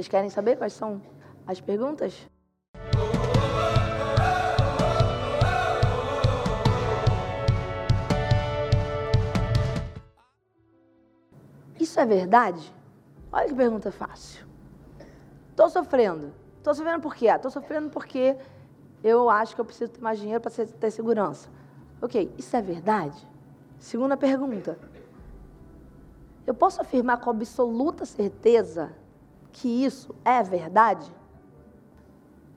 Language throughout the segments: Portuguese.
Vocês querem saber quais são as perguntas? Isso é verdade? Olha que pergunta fácil. Estou sofrendo. Estou sofrendo por quê? Estou sofrendo porque eu acho que eu preciso ter mais dinheiro para ter segurança. Ok, isso é verdade? Segunda pergunta. Eu posso afirmar com absoluta certeza que isso é verdade?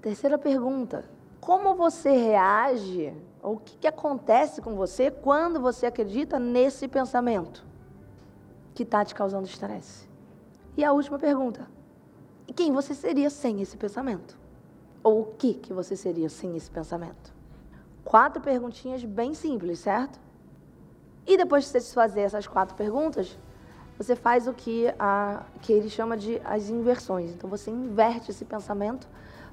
Terceira pergunta. Como você reage, ou o que, que acontece com você quando você acredita nesse pensamento que está te causando estresse? E a última pergunta. Quem você seria sem esse pensamento? Ou o que, que você seria sem esse pensamento? Quatro perguntinhas bem simples, certo? E depois de você fazer essas quatro perguntas, você faz o que, a, que ele chama de as inversões. Então você inverte esse pensamento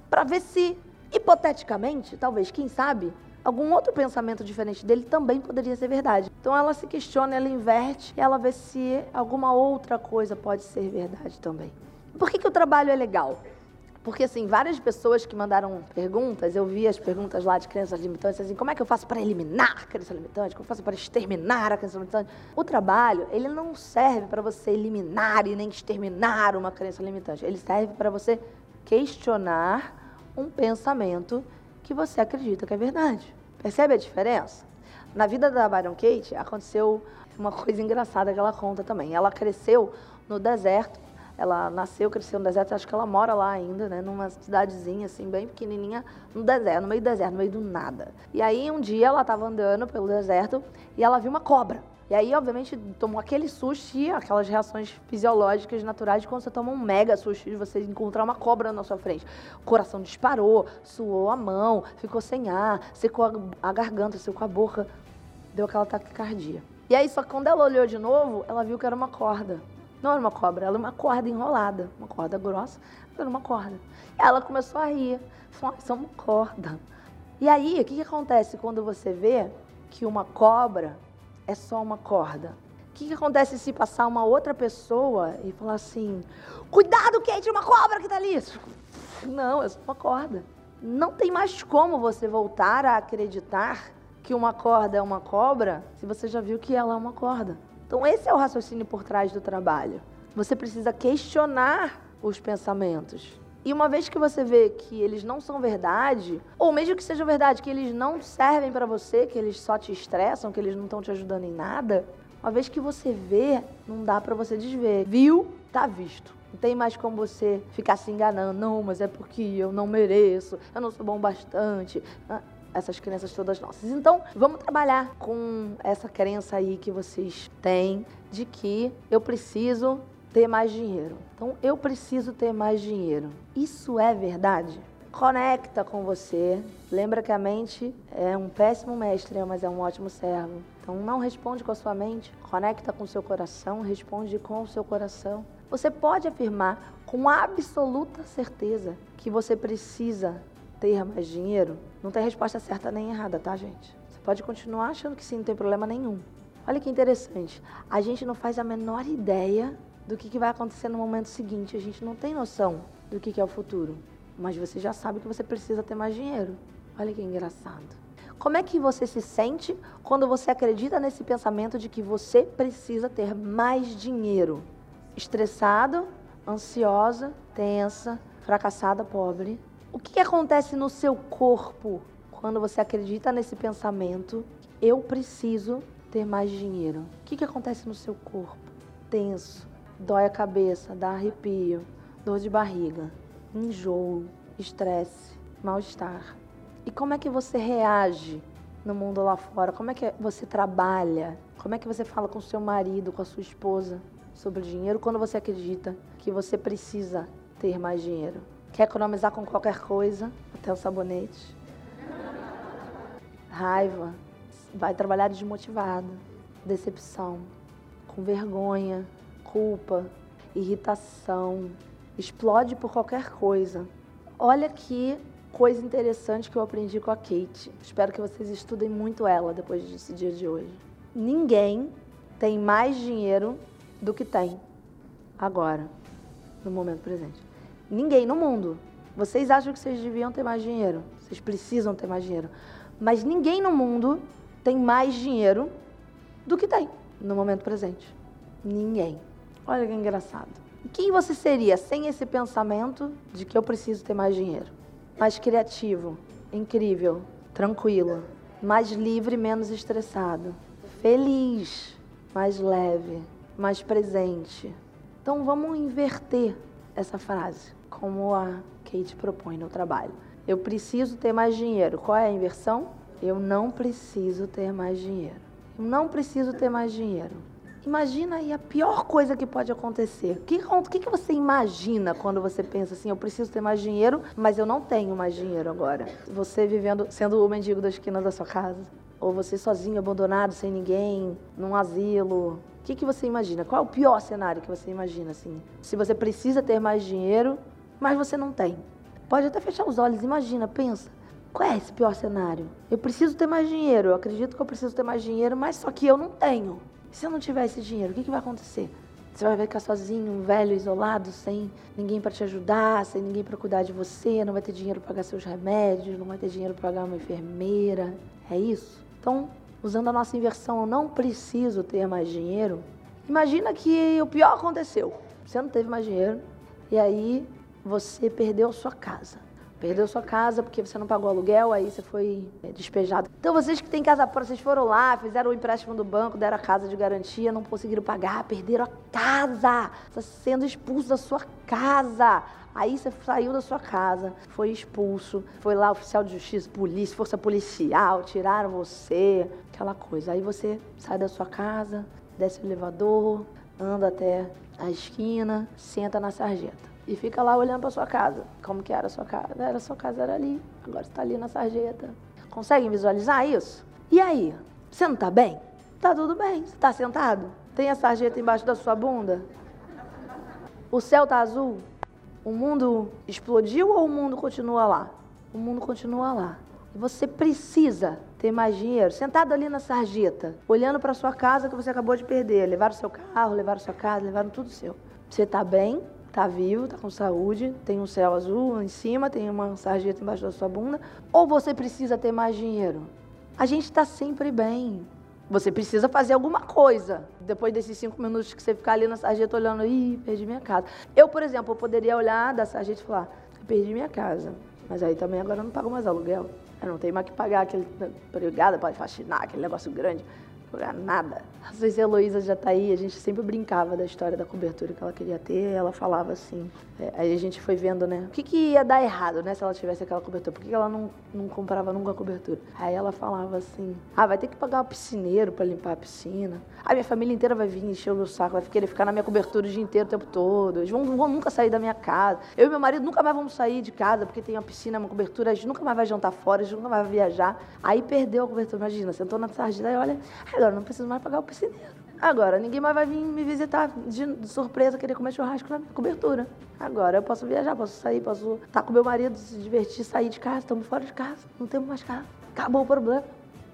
para ver se, hipoteticamente, talvez, quem sabe, algum outro pensamento diferente dele também poderia ser verdade. Então ela se questiona, ela inverte e ela vê se alguma outra coisa pode ser verdade também. Por que, que o trabalho é legal? Porque, assim, várias pessoas que mandaram perguntas, eu vi as perguntas lá de crenças limitantes, assim, como é que eu faço para eliminar a crença limitante? Como eu faço para exterminar a crença limitante? O trabalho, ele não serve para você eliminar e nem exterminar uma crença limitante. Ele serve para você questionar um pensamento que você acredita que é verdade. Percebe a diferença? Na vida da Byron Kate, aconteceu uma coisa engraçada que ela conta também. Ela cresceu no deserto ela nasceu, cresceu no deserto, acho que ela mora lá ainda, né? Numa cidadezinha, assim, bem pequenininha, no deserto, no meio do deserto, no meio do nada. E aí, um dia, ela estava andando pelo deserto e ela viu uma cobra. E aí, obviamente, tomou aquele susto e aquelas reações fisiológicas naturais de quando você toma um mega susto de você encontrar uma cobra na sua frente. O coração disparou, suou a mão, ficou sem ar, secou a garganta, secou a boca, deu aquela taquicardia. E aí, só que quando ela olhou de novo, ela viu que era uma corda. Não era uma cobra, ela era uma corda enrolada, uma corda grossa, era uma corda. Ela começou a rir, falou, isso é uma corda. E aí, o que, que acontece quando você vê que uma cobra é só uma corda? O que, que acontece se passar uma outra pessoa e falar assim, cuidado, Kate, uma cobra que está ali? Não, é só uma corda. Não tem mais como você voltar a acreditar que uma corda é uma cobra se você já viu que ela é uma corda. Então, esse é o raciocínio por trás do trabalho. Você precisa questionar os pensamentos. E uma vez que você vê que eles não são verdade, ou mesmo que sejam verdade, que eles não servem para você, que eles só te estressam, que eles não estão te ajudando em nada, uma vez que você vê, não dá para você desver. Viu? Tá visto. Não tem mais como você ficar se enganando. Não, mas é porque eu não mereço, eu não sou bom bastante. Essas crenças todas nossas. Então, vamos trabalhar com essa crença aí que vocês têm de que eu preciso ter mais dinheiro. Então, eu preciso ter mais dinheiro. Isso é verdade? Conecta com você. Lembra que a mente é um péssimo mestre, mas é um ótimo servo. Então, não responde com a sua mente, conecta com o seu coração, responde com o seu coração. Você pode afirmar com absoluta certeza que você precisa ter mais dinheiro, não tem resposta certa nem errada, tá, gente? Você pode continuar achando que sim, não tem problema nenhum. Olha que interessante. A gente não faz a menor ideia do que, vai acontecer no momento seguinte. A gente não tem noção do que é o futuro. Mas você já sabe que você precisa ter mais dinheiro. Olha que engraçado. Como é que você se sente quando você acredita nesse pensamento de que você precisa ter mais dinheiro? Estressado, ansiosa, tensa, fracassada, pobre, o que acontece no seu corpo quando você acredita nesse pensamento? Eu preciso ter mais dinheiro. O que, que acontece no seu corpo? Tenso, dói a cabeça, dá arrepio, dor de barriga, enjoo, estresse, mal-estar. E como é que você reage no mundo lá fora? Como é que você trabalha? Como é que você fala com seu marido, com a sua esposa sobre dinheiro quando você acredita que você precisa ter mais dinheiro? Quer economizar com qualquer coisa, até o sabonete. Raiva, vai trabalhar desmotivado, decepção, com vergonha, culpa, irritação, explode por qualquer coisa. Olha que coisa interessante que eu aprendi com a Kate. Espero que vocês estudem muito ela depois desse dia de hoje. Ninguém tem mais dinheiro do que tem agora, no momento presente. Ninguém no mundo. Vocês acham que vocês deviam ter mais dinheiro? Vocês precisam ter mais dinheiro. Mas ninguém no mundo tem mais dinheiro do que tem no momento presente. Ninguém. Olha que engraçado. Quem você seria sem esse pensamento de que eu preciso ter mais dinheiro? Mais criativo, incrível, tranquilo, mais livre, menos estressado, feliz, mais leve, mais presente. Então vamos inverter essa frase, como a Kate propõe no trabalho. Eu preciso ter mais dinheiro. Qual é a inversão? Eu não preciso ter mais dinheiro. Eu não preciso ter mais dinheiro. Imagina aí a pior coisa que pode acontecer. O que, que, que você imagina quando você pensa assim, eu preciso ter mais dinheiro, mas eu não tenho mais dinheiro agora? Você vivendo, sendo o mendigo da esquina da sua casa. Ou você sozinho, abandonado, sem ninguém, num asilo. O que, que você imagina? Qual é o pior cenário que você imagina, assim? Se você precisa ter mais dinheiro, mas você não tem. Pode até fechar os olhos, imagina, pensa. Qual é esse pior cenário? Eu preciso ter mais dinheiro, eu acredito que eu preciso ter mais dinheiro, mas só que eu não tenho. E se eu não tiver esse dinheiro, o que, que vai acontecer? Você vai ficar sozinho, velho, isolado, sem ninguém para te ajudar, sem ninguém para cuidar de você, não vai ter dinheiro para pagar seus remédios, não vai ter dinheiro para pagar uma enfermeira. É isso? Então, usando a nossa inversão, eu não preciso ter mais dinheiro. Imagina que o pior aconteceu. Você não teve mais dinheiro e aí você perdeu sua casa. Perdeu sua casa porque você não pagou aluguel, aí você foi é, despejado. Então vocês que têm casa própria, vocês foram lá, fizeram o empréstimo do banco, deram a casa de garantia, não conseguiram pagar, perderam a casa. Está sendo expulso da sua casa. Aí você saiu da sua casa, foi expulso, foi lá oficial de justiça, polícia, força policial, tiraram você, aquela coisa. Aí você sai da sua casa, desce o elevador, anda até a esquina, senta na sarjeta e fica lá olhando para sua casa. Como que era a sua casa? Era a sua casa era ali. Agora está ali na sarjeta. Conseguem visualizar isso? E aí? Você não está bem? Tá tudo bem. Você está sentado? Tem a sarjeta embaixo da sua bunda? O céu tá azul? O mundo explodiu ou o mundo continua lá? O mundo continua lá. E você precisa ter mais dinheiro. Sentado ali na sarjeta, olhando para sua casa que você acabou de perder. Levaram seu carro, levaram sua casa, levaram tudo seu. Você está bem? Tá vivo, tá com saúde, tem um céu azul em cima, tem uma sarjeta embaixo da sua bunda, ou você precisa ter mais dinheiro? A gente está sempre bem. Você precisa fazer alguma coisa. Depois desses cinco minutos que você ficar ali na sarjeta olhando, ih, perdi minha casa. Eu, por exemplo, poderia olhar da sarjeta e falar, perdi minha casa. Mas aí também agora eu não pago mais aluguel. Eu não tenho mais que pagar aquele empregada para faxinar, aquele negócio grande nada. Às vezes a Heloísa já tá aí, a gente sempre brincava da história da cobertura que ela queria ter, ela falava assim. É, aí a gente foi vendo, né? O que, que ia dar errado, né, se ela tivesse aquela cobertura? Por que, que ela não, não comprava nunca a cobertura? Aí ela falava assim: ah, vai ter que pagar o piscineiro para limpar a piscina. A minha família inteira vai vir encher o meu saco, vai querer ficar na minha cobertura o dia inteiro, o tempo todo. Eles vão, vão nunca sair da minha casa. Eu e meu marido nunca mais vamos sair de casa porque tem uma piscina, uma cobertura, a gente nunca mais vai jantar fora, a gente nunca mais vai viajar. Aí perdeu a cobertura, imagina, sentou na sarjeta e olha, agora não preciso mais pagar o piscineiro. Agora, ninguém mais vai vir me visitar de surpresa, querer comer churrasco na minha cobertura. Agora eu posso viajar, posso sair, posso estar com meu marido, se divertir, sair de casa, estamos fora de casa, não temos mais casa. Acabou o problema.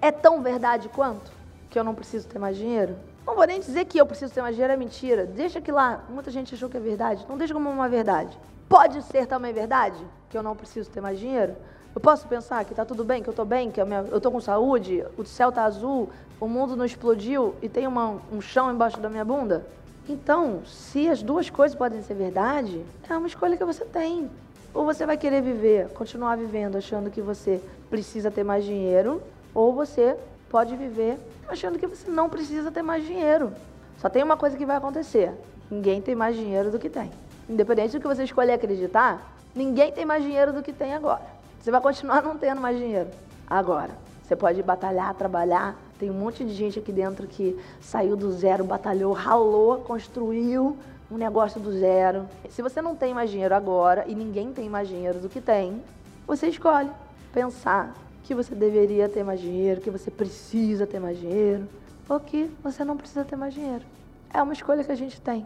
É tão verdade quanto que eu não preciso ter mais dinheiro? Não vou nem dizer que eu preciso ter mais dinheiro, é mentira. Deixa que lá, muita gente achou que é verdade. Não deixa como uma verdade. Pode ser também verdade que eu não preciso ter mais dinheiro? Eu posso pensar que está tudo bem, que eu estou bem, que eu estou com saúde, o céu está azul, o mundo não explodiu e tem uma, um chão embaixo da minha bunda? Então, se as duas coisas podem ser verdade, é uma escolha que você tem. Ou você vai querer viver, continuar vivendo achando que você precisa ter mais dinheiro, ou você pode viver achando que você não precisa ter mais dinheiro. Só tem uma coisa que vai acontecer: ninguém tem mais dinheiro do que tem. Independente do que você escolher acreditar, ninguém tem mais dinheiro do que tem agora. Você vai continuar não tendo mais dinheiro. Agora, você pode batalhar, trabalhar. Tem um monte de gente aqui dentro que saiu do zero, batalhou, ralou, construiu um negócio do zero. Se você não tem mais dinheiro agora e ninguém tem mais dinheiro do que tem, você escolhe pensar que você deveria ter mais dinheiro, que você precisa ter mais dinheiro, ou que você não precisa ter mais dinheiro. É uma escolha que a gente tem.